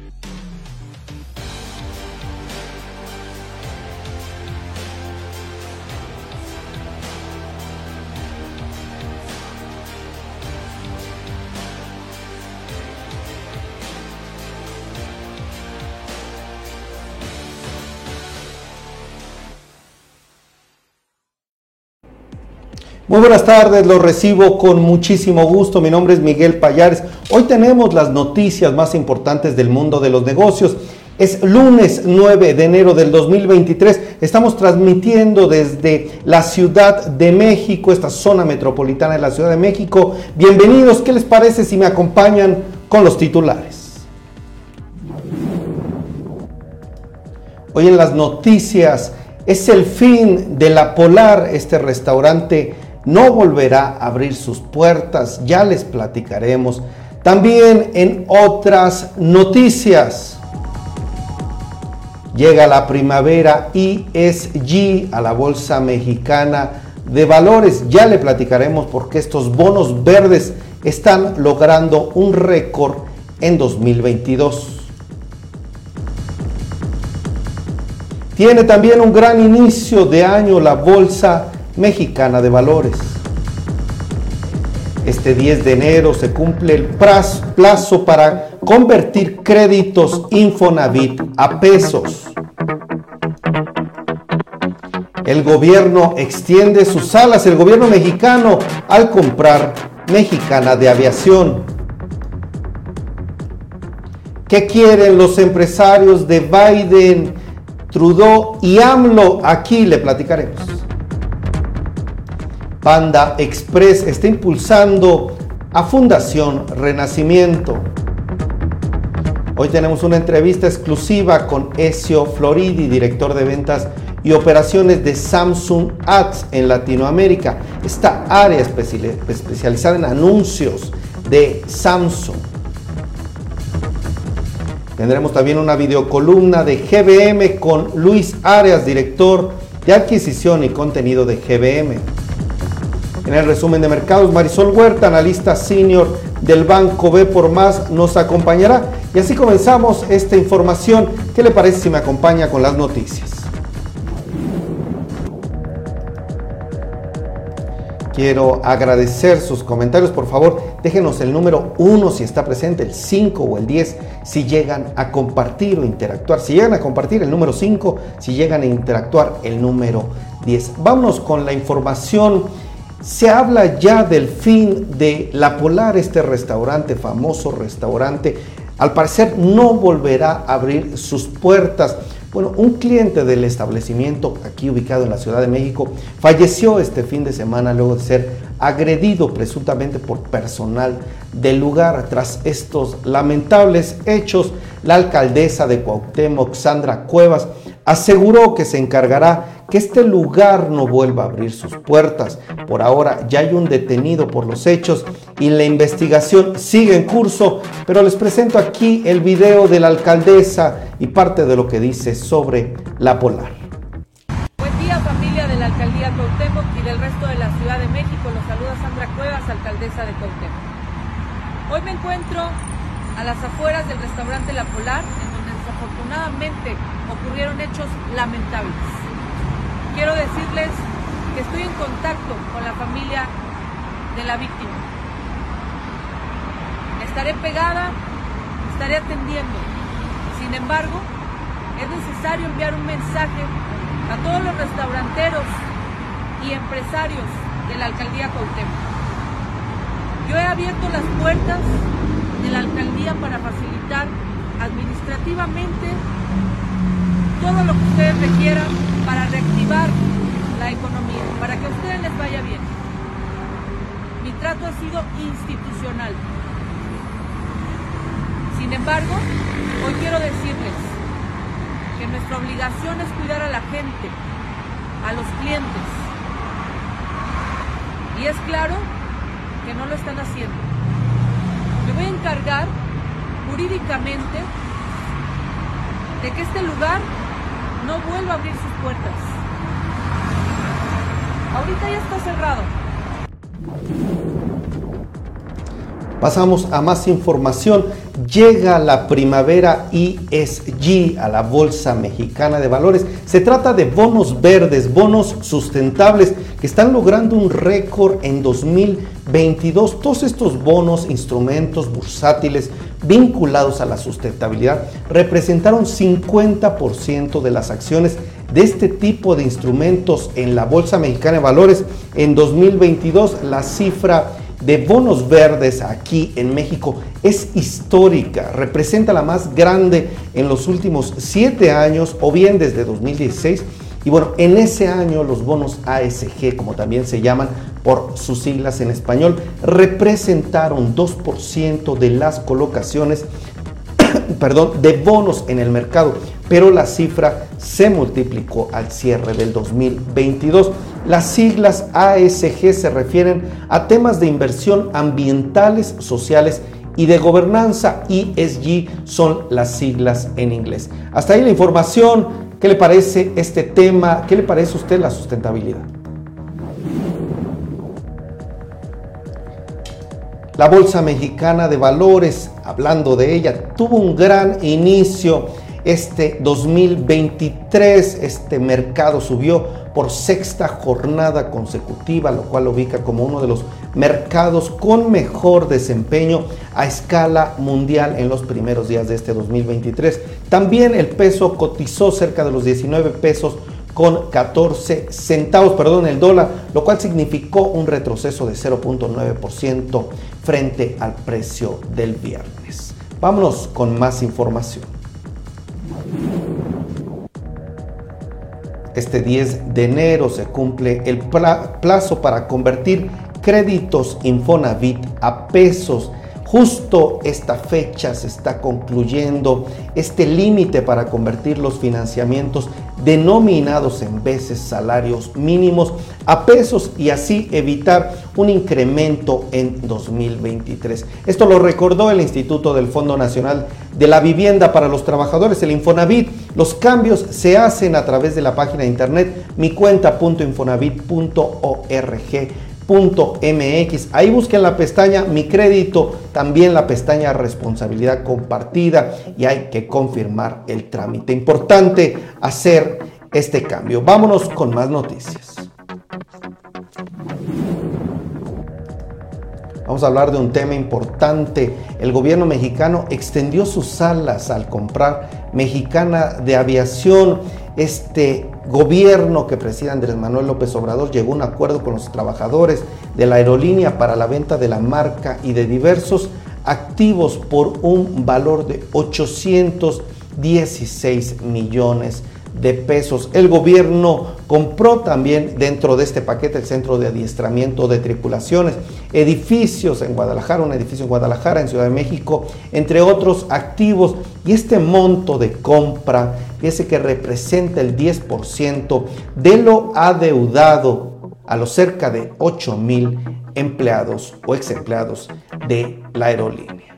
Thank you. Muy buenas tardes, los recibo con muchísimo gusto. Mi nombre es Miguel Payares. Hoy tenemos las noticias más importantes del mundo de los negocios. Es lunes 9 de enero del 2023. Estamos transmitiendo desde la Ciudad de México, esta zona metropolitana de la Ciudad de México. Bienvenidos. ¿Qué les parece si me acompañan con los titulares? Hoy en las noticias es el fin de la Polar, este restaurante no volverá a abrir sus puertas, ya les platicaremos. También en otras noticias, llega la primavera ESG a la Bolsa Mexicana de Valores, ya le platicaremos porque estos bonos verdes están logrando un récord en 2022. Tiene también un gran inicio de año la Bolsa Mexicana de Valores. Este 10 de enero se cumple el plazo para convertir créditos Infonavit a pesos. El gobierno extiende sus alas, el gobierno mexicano, al comprar Mexicana de Aviación. ¿Qué quieren los empresarios de Biden, Trudeau y AMLO? Aquí le platicaremos. Panda Express está impulsando a Fundación Renacimiento. Hoy tenemos una entrevista exclusiva con Ezio Floridi, director de ventas y operaciones de Samsung Ads en Latinoamérica. Esta área especializada en anuncios de Samsung. Tendremos también una videocolumna de GBM con Luis Arias, director de adquisición y contenido de GBM. En el resumen de mercados, Marisol Huerta, analista senior del Banco B por Más, nos acompañará. Y así comenzamos esta información. ¿Qué le parece si me acompaña con las noticias? Quiero agradecer sus comentarios. Por favor, déjenos el número 1 si está presente, el 5 o el 10 si llegan a compartir o interactuar. Si llegan a compartir el número 5, si llegan a interactuar el número 10. Vámonos con la información se habla ya del fin de La Polar, este restaurante, famoso restaurante. Al parecer no volverá a abrir sus puertas. Bueno, un cliente del establecimiento aquí ubicado en la Ciudad de México falleció este fin de semana luego de ser agredido presuntamente por personal del lugar. Tras estos lamentables hechos, la alcaldesa de Cuauhtémoc, Sandra Cuevas, aseguró que se encargará que este lugar no vuelva a abrir sus puertas. Por ahora ya hay un detenido por los hechos y la investigación sigue en curso, pero les presento aquí el video de la alcaldesa y parte de lo que dice sobre la polar. Buen día familia de la alcaldía Cuauhtémoc y del resto de la Ciudad de México. Los saluda Sandra Cuevas, alcaldesa de Cuauhtémoc. Hoy me encuentro a las afueras del restaurante La Polar, en donde desafortunadamente ocurrieron hechos lamentables quiero decirles que estoy en contacto con la familia de la víctima. Estaré pegada, estaré atendiendo. Sin embargo, es necesario enviar un mensaje a todos los restauranteros y empresarios de la alcaldía Cuauhtémoc. Yo he abierto las puertas de la alcaldía para facilitar administrativamente todo lo que ustedes requieran para reactivar la economía, para que a ustedes les vaya bien. Mi trato ha sido institucional. Sin embargo, hoy quiero decirles que nuestra obligación es cuidar a la gente, a los clientes. Y es claro que no lo están haciendo. Me voy a encargar jurídicamente de que este lugar no vuelva a abrir sus puertas. Ahorita ya está cerrado. Pasamos a más información. Llega la primavera ESG a la Bolsa Mexicana de Valores. Se trata de bonos verdes, bonos sustentables que están logrando un récord en 2022. Todos estos bonos, instrumentos bursátiles vinculados a la sustentabilidad representaron 50% de las acciones de este tipo de instrumentos en la Bolsa Mexicana de Valores en 2022. La cifra de bonos verdes aquí en México es histórica, representa la más grande en los últimos siete años o bien desde 2016. Y bueno, en ese año los bonos ASG, como también se llaman por sus siglas en español, representaron 2% de las colocaciones perdón, de bonos en el mercado, pero la cifra se multiplicó al cierre del 2022. Las siglas ASG se refieren a temas de inversión ambientales, sociales y de gobernanza. ESG son las siglas en inglés. Hasta ahí la información. ¿Qué le parece este tema? ¿Qué le parece a usted la sustentabilidad? La Bolsa Mexicana de Valores, hablando de ella, tuvo un gran inicio este 2023. Este mercado subió por sexta jornada consecutiva, lo cual lo ubica como uno de los mercados con mejor desempeño a escala mundial en los primeros días de este 2023. También el peso cotizó cerca de los 19 pesos con 14 centavos, perdón, el dólar, lo cual significó un retroceso de 0.9% frente al precio del viernes. Vámonos con más información. Este 10 de enero se cumple el plazo para convertir créditos Infonavit a pesos. Justo esta fecha se está concluyendo este límite para convertir los financiamientos denominados en veces salarios mínimos a pesos y así evitar un incremento en 2023. Esto lo recordó el Instituto del Fondo Nacional de la Vivienda para los Trabajadores, el Infonavit. Los cambios se hacen a través de la página de internet micuenta.infonavit.org MX. Ahí busquen la pestaña Mi crédito, también la pestaña Responsabilidad compartida y hay que confirmar el trámite. Importante hacer este cambio. Vámonos con más noticias. Vamos a hablar de un tema importante. El gobierno mexicano extendió sus alas al comprar Mexicana de Aviación. Este gobierno que preside Andrés Manuel López Obrador llegó a un acuerdo con los trabajadores de la aerolínea para la venta de la marca y de diversos activos por un valor de 816 millones pesos. El gobierno compró también dentro de este paquete el centro de adiestramiento de tripulaciones, edificios en Guadalajara, un edificio en Guadalajara, en Ciudad de México, entre otros activos. Y este monto de compra, ese que representa el 10% de lo adeudado a los cerca de 8 mil empleados o ex empleados de la aerolínea.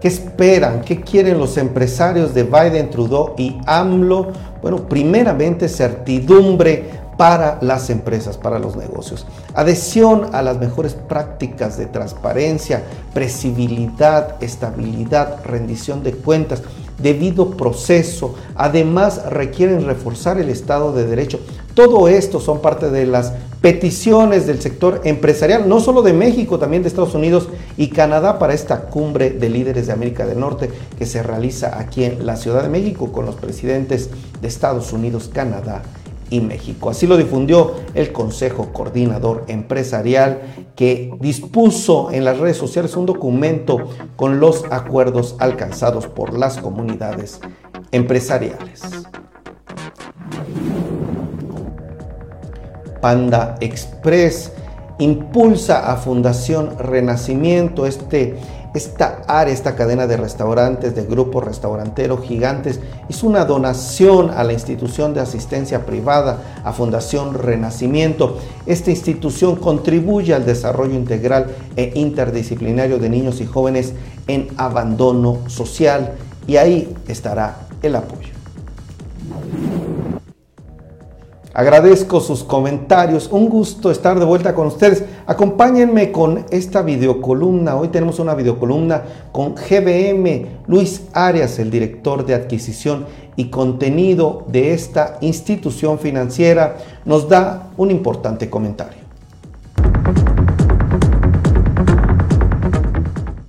¿Qué esperan? ¿Qué quieren los empresarios de Biden, Trudeau y AMLO? Bueno, primeramente certidumbre para las empresas, para los negocios. Adhesión a las mejores prácticas de transparencia, presibilidad, estabilidad, rendición de cuentas, debido proceso. Además, requieren reforzar el Estado de Derecho. Todo esto son parte de las peticiones del sector empresarial, no solo de México, también de Estados Unidos y Canadá para esta cumbre de líderes de América del Norte que se realiza aquí en la Ciudad de México con los presidentes de Estados Unidos, Canadá y México. Así lo difundió el Consejo Coordinador Empresarial que dispuso en las redes sociales un documento con los acuerdos alcanzados por las comunidades empresariales. Panda Express impulsa a Fundación Renacimiento, este, esta área, esta cadena de restaurantes de Grupo Restaurantero Gigantes, hizo una donación a la institución de asistencia privada, a Fundación Renacimiento. Esta institución contribuye al desarrollo integral e interdisciplinario de niños y jóvenes en abandono social y ahí estará el apoyo. Agradezco sus comentarios. Un gusto estar de vuelta con ustedes. Acompáñenme con esta videocolumna. Hoy tenemos una videocolumna con GBM Luis Arias, el director de adquisición y contenido de esta institución financiera. Nos da un importante comentario.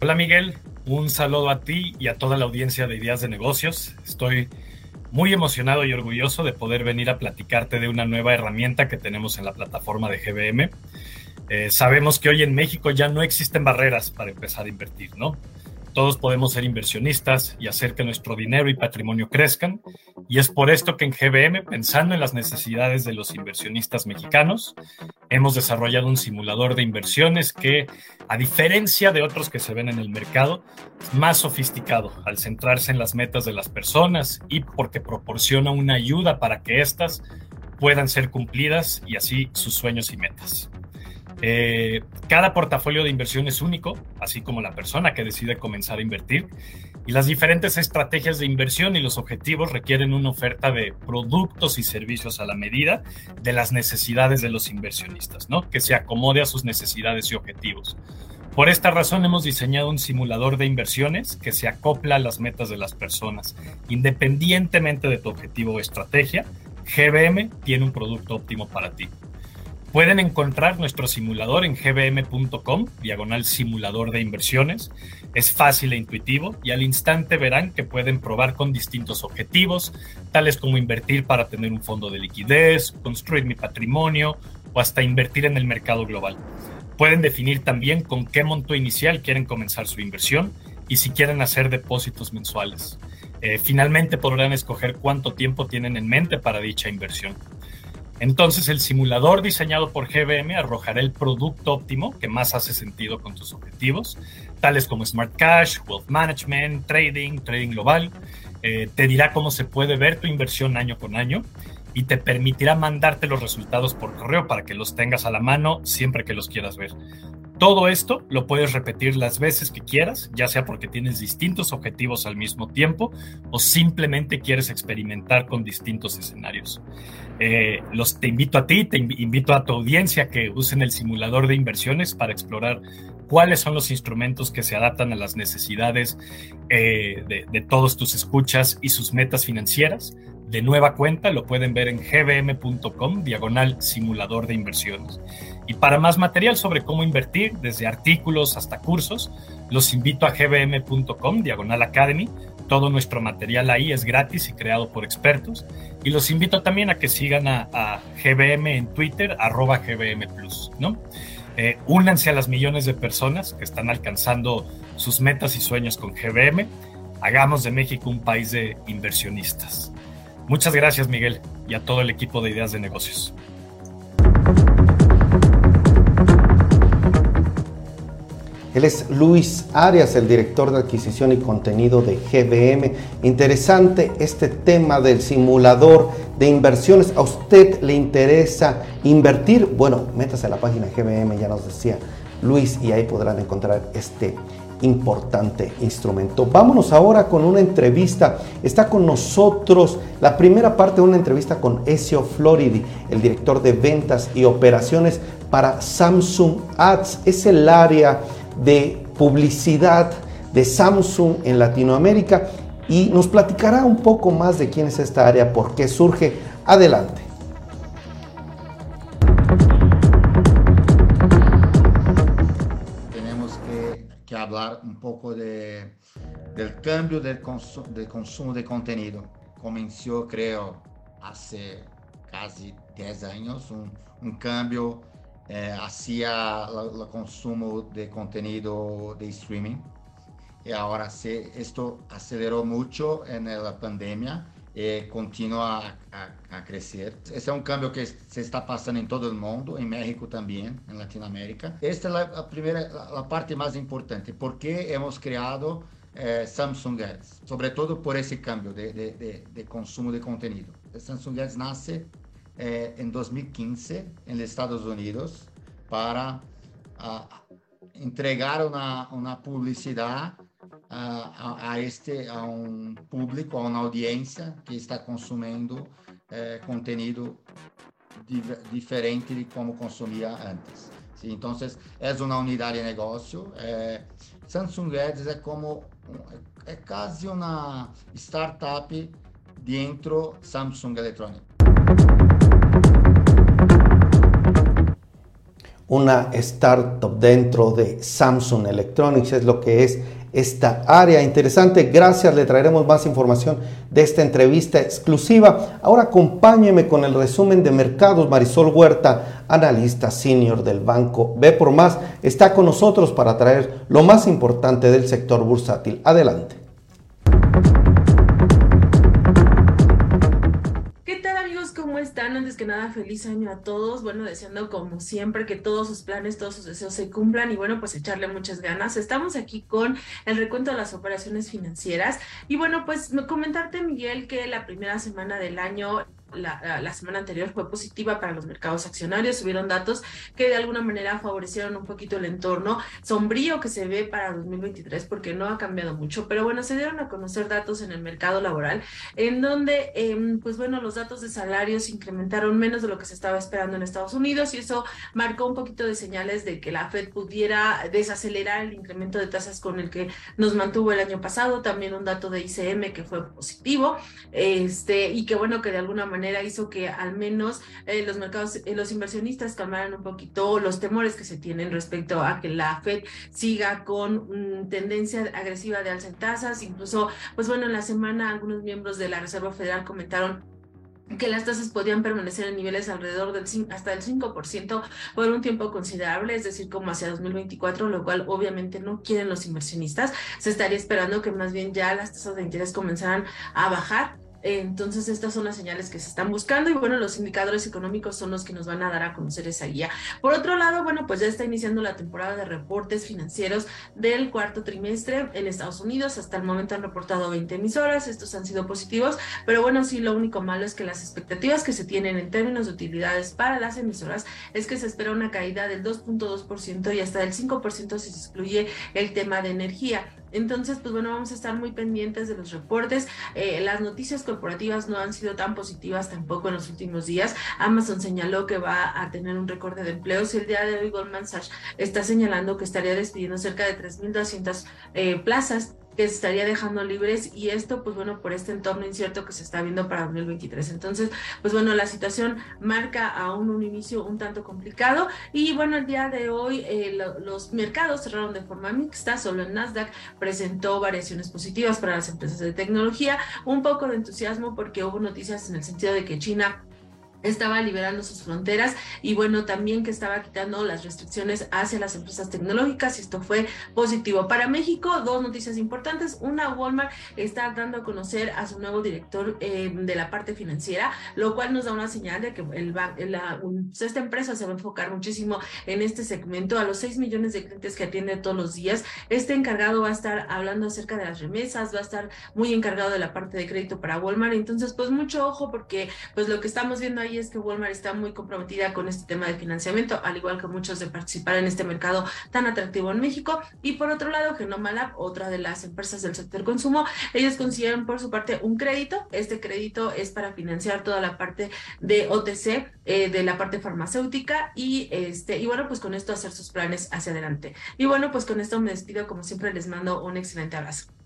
Hola Miguel, un saludo a ti y a toda la audiencia de Ideas de Negocios. Estoy muy emocionado y orgulloso de poder venir a platicarte de una nueva herramienta que tenemos en la plataforma de GBM. Eh, sabemos que hoy en México ya no existen barreras para empezar a invertir, ¿no? Todos podemos ser inversionistas y hacer que nuestro dinero y patrimonio crezcan. Y es por esto que en GBM, pensando en las necesidades de los inversionistas mexicanos, hemos desarrollado un simulador de inversiones que, a diferencia de otros que se ven en el mercado, es más sofisticado al centrarse en las metas de las personas y porque proporciona una ayuda para que éstas puedan ser cumplidas y así sus sueños y metas. Eh, cada portafolio de inversión es único, así como la persona que decide comenzar a invertir. Y las diferentes estrategias de inversión y los objetivos requieren una oferta de productos y servicios a la medida de las necesidades de los inversionistas, ¿no? Que se acomode a sus necesidades y objetivos. Por esta razón hemos diseñado un simulador de inversiones que se acopla a las metas de las personas. Independientemente de tu objetivo o estrategia, GBM tiene un producto óptimo para ti. Pueden encontrar nuestro simulador en gbm.com, diagonal simulador de inversiones. Es fácil e intuitivo y al instante verán que pueden probar con distintos objetivos, tales como invertir para tener un fondo de liquidez, construir mi patrimonio o hasta invertir en el mercado global. Pueden definir también con qué monto inicial quieren comenzar su inversión y si quieren hacer depósitos mensuales. Eh, finalmente podrán escoger cuánto tiempo tienen en mente para dicha inversión. Entonces el simulador diseñado por GBM arrojará el producto óptimo que más hace sentido con tus objetivos, tales como Smart Cash, Wealth Management, Trading, Trading Global. Eh, te dirá cómo se puede ver tu inversión año con año y te permitirá mandarte los resultados por correo para que los tengas a la mano siempre que los quieras ver. Todo esto lo puedes repetir las veces que quieras, ya sea porque tienes distintos objetivos al mismo tiempo o simplemente quieres experimentar con distintos escenarios. Eh, los, te invito a ti, te invito a tu audiencia que usen el simulador de inversiones para explorar cuáles son los instrumentos que se adaptan a las necesidades eh, de, de todos tus escuchas y sus metas financieras de nueva cuenta lo pueden ver en gbm.com diagonal simulador de inversiones. Y para más material sobre cómo invertir, desde artículos hasta cursos, los invito a gbm.com diagonal academy. Todo nuestro material ahí es gratis y creado por expertos. Y los invito también a que sigan a, GBM en Twitter, arroba GBM Plus, ¿no? Eh, únanse a las millones de personas que están alcanzando sus metas y sueños con GBM. Hagamos de México un país de inversionistas. Muchas gracias, Miguel, y a todo el equipo de Ideas de Negocios. Él es Luis Arias, el director de adquisición y contenido de GBM. Interesante este tema del simulador de inversiones. ¿A usted le interesa invertir? Bueno, métase a la página GBM, ya nos decía Luis, y ahí podrán encontrar este importante instrumento. Vámonos ahora con una entrevista. Está con nosotros la primera parte de una entrevista con Ezio Floridi, el director de ventas y operaciones para Samsung Ads. Es el área de publicidad de Samsung en Latinoamérica y nos platicará un poco más de quién es esta área, por qué surge. Adelante. Hablar un poco de, del cambio del, consumo de contenido. Comenzó, creo, hace casi 10 años, un, cambio eh, hacia el consumo de contenido de streaming. Y ahora se, esto aceleró mucho en la pandemia eh, continua a, a, crecer. Esse é um câmbio que se está passando em todo o mundo, em México também, em Latinoamérica. Esta é a primeira, a parte mais importante, porque hemos criado eh, Samsung Ads, sobretudo por esse câmbio de, de, de, de consumo de conteúdo. Samsung Ads nasce eh, em 2015 nos Estados Unidos para entregar uma, uma publicidade a, a, este a um público, a uma audiência que está consumindo eh, conteúdo diferente de como consumía antes. ¿sí? Entonces, es una unidad de negocio. Eh, Samsung Ads es como, es casi una startup dentro Samsung Electronics. Una startup dentro de Samsung Electronics es lo que es esta área. Interesante, gracias, le traeremos más información de esta entrevista exclusiva. Ahora acompáñeme con el resumen de mercados. Marisol Huerta, analista senior del banco B por Más, está con nosotros para traer lo más importante del sector bursátil. Adelante. Antes que nada, feliz año a todos. Bueno, deseando como siempre que todos sus planes, todos sus deseos se cumplan y bueno, pues echarle muchas ganas. Estamos aquí con el recuento de las operaciones financieras y bueno, pues comentarte, Miguel, que la primera semana del año la, semana anterior fue positiva para los mercados accionarios, hubieron datos que de alguna manera favorecieron un poquito el entorno sombrío que se ve para 2023 porque no ha cambiado mucho, pero bueno, se dieron a conocer datos en el mercado laboral en donde, em, pues bueno, los datos de salarios incrementaron menos de lo que se estaba esperando en Estados Unidos y eso marcó un poquito de señales de que la Fed pudiera desacelerar el incremento de tasas con el que nos mantuvo el año pasado, también un dato de ICM que fue positivo, este, y que bueno, que de alguna manera manera hizo que al menos eh, los mercados, eh, los inversionistas calmaran un poquito los temores que se tienen respecto a que la Fed siga con mm, tendencia agresiva de alza en tasas. Incluso, pues bueno, en la semana algunos miembros de la Reserva Federal comentaron que las tasas podían permanecer en niveles alrededor del hasta el 5% por un tiempo considerable, es decir, como hacia 2024, lo cual obviamente no quieren los inversionistas. Se estaría esperando que más bien ya las tasas de interés comenzaran a bajar entonces, estas son las señales que se están buscando y bueno, los indicadores económicos son los que nos van a dar a conocer esa guía. Por otro lado, bueno, pues ya está iniciando la temporada de reportes financieros del cuarto trimestre en Estados Unidos. Hasta el momento han reportado 20 emisoras, estos han sido positivos, pero bueno, sí, lo único malo es que las expectativas que se tienen en términos de utilidades para las emisoras es que se espera una caída del 2.2% y hasta del 5% si se excluye el tema de energía. Entonces, pues bueno, vamos a estar muy pendientes de los reportes. Eh, las noticias corporativas no han sido tan positivas tampoco en los últimos días. Amazon señaló que va a tener un récord de empleos y el día de hoy Goldman Sachs está señalando que estaría despidiendo cerca de 3.200 eh, plazas que se estaría dejando libres y esto, pues bueno, por este entorno incierto que se está viendo para 2023. Entonces, pues bueno, la situación marca aún un inicio un tanto complicado y bueno, el día de hoy eh, los mercados cerraron de forma mixta, solo el Nasdaq presentó variaciones positivas para las empresas de tecnología, un poco de entusiasmo porque hubo noticias en el sentido de que China estaba liberando sus fronteras y bueno, también que estaba quitando las restricciones hacia las empresas tecnológicas y esto fue positivo. Para México, dos noticias importantes. Una, Walmart está dando a conocer a su nuevo director eh, de la parte financiera, lo cual nos da una señal de que el, la, pues, esta empresa se va a enfocar muchísimo en este segmento. A los 6 millones de clientes que atiende todos los días, este encargado va a estar hablando acerca de las remesas, va a estar muy encargado de la parte de crédito para Walmart. Entonces, pues mucho ojo porque pues lo que estamos viendo ahí es que Walmart está muy comprometida con este tema de financiamiento, al igual que muchos de participar en este mercado tan atractivo en México. Y por otro lado, Genomalab, otra de las empresas del sector consumo, ellos consideran por su parte un crédito. Este crédito es para financiar toda la parte de OTC, eh, de la parte farmacéutica y este y bueno, pues con esto hacer sus planes hacia adelante. Y bueno, pues con esto me despido, como siempre les mando un excelente abrazo.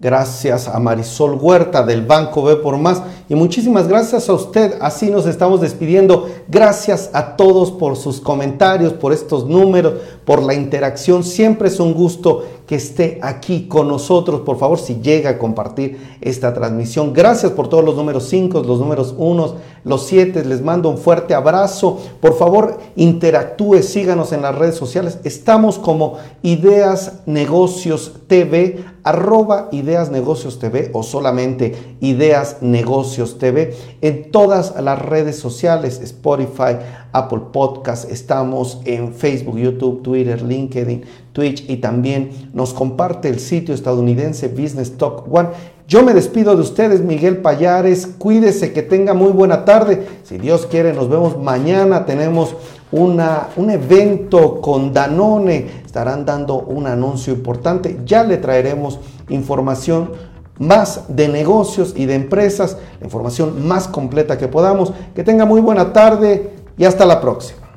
Gracias a Marisol Huerta del Banco B por Más y muchísimas gracias a usted. Así nos estamos despidiendo. Gracias a todos por sus comentarios, por estos números, por la interacción. Siempre es un gusto que esté aquí con nosotros. Por favor, si llega a compartir esta transmisión. Gracias por todos los números 5, los números 1, los 7. Les mando un fuerte abrazo. Por favor, interactúe, síganos en las redes sociales. Estamos como Ideas Negocios TV, arroba Ideas Negocios TV o solamente Ideas Negocios TV en todas las redes sociales, Spotify, Apple Podcast, estamos en Facebook, YouTube, Twitter, LinkedIn, Twitch y también nos comparte el sitio estadounidense Business Talk One. Yo me despido de ustedes, Miguel Payares. Cuídese, que tenga muy buena tarde. Si Dios quiere, nos vemos mañana. Tenemos una, un evento con Danone. Estarán dando un anuncio importante. Ya le traeremos información más de negocios y de empresas, la información más completa que podamos. Que tenga muy buena tarde y hasta la próxima.